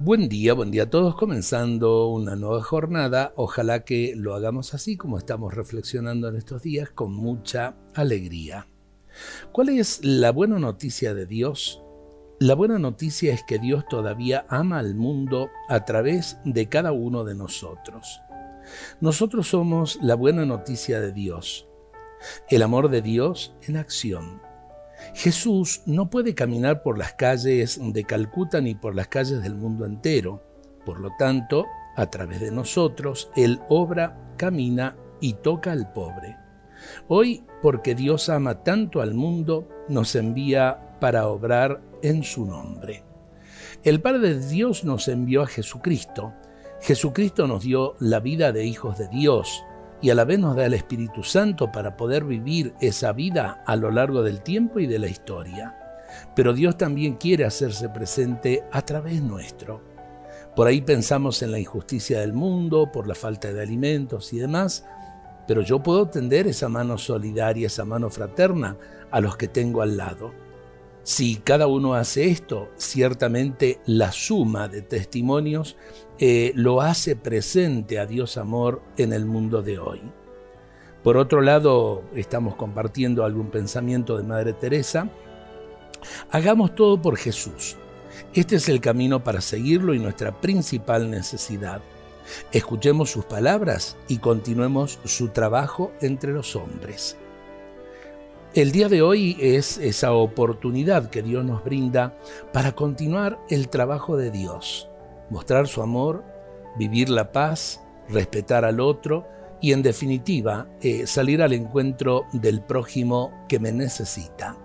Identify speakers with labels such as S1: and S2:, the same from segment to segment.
S1: Buen día, buen día a todos, comenzando una nueva jornada. Ojalá que lo hagamos así como estamos reflexionando en estos días, con mucha alegría. ¿Cuál es la buena noticia de Dios? La buena noticia es que Dios todavía ama al mundo a través de cada uno de nosotros. Nosotros somos la buena noticia de Dios, el amor de Dios en acción. Jesús no puede caminar por las calles de Calcuta ni por las calles del mundo entero. Por lo tanto, a través de nosotros, Él obra, camina y toca al pobre. Hoy, porque Dios ama tanto al mundo, nos envía para obrar en su nombre. El Padre de Dios nos envió a Jesucristo. Jesucristo nos dio la vida de hijos de Dios, y a la vez nos da el Espíritu Santo para poder vivir esa vida a lo largo del tiempo y de la historia. Pero Dios también quiere hacerse presente a través nuestro. Por ahí pensamos en la injusticia del mundo, por la falta de alimentos y demás, pero yo puedo tender esa mano solidaria, esa mano fraterna a los que tengo al lado. Si cada uno hace esto, ciertamente la suma de testimonios eh, lo hace presente a Dios amor en el mundo de hoy. Por otro lado, estamos compartiendo algún pensamiento de Madre Teresa. Hagamos todo por Jesús. Este es el camino para seguirlo y nuestra principal necesidad. Escuchemos sus palabras y continuemos su trabajo entre los hombres. El día de hoy es esa oportunidad que Dios nos brinda para continuar el trabajo de Dios, mostrar su amor, vivir la paz, respetar al otro y en definitiva eh, salir al encuentro del prójimo que me necesita.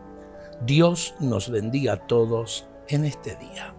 S1: Dios nos bendiga a todos en este día.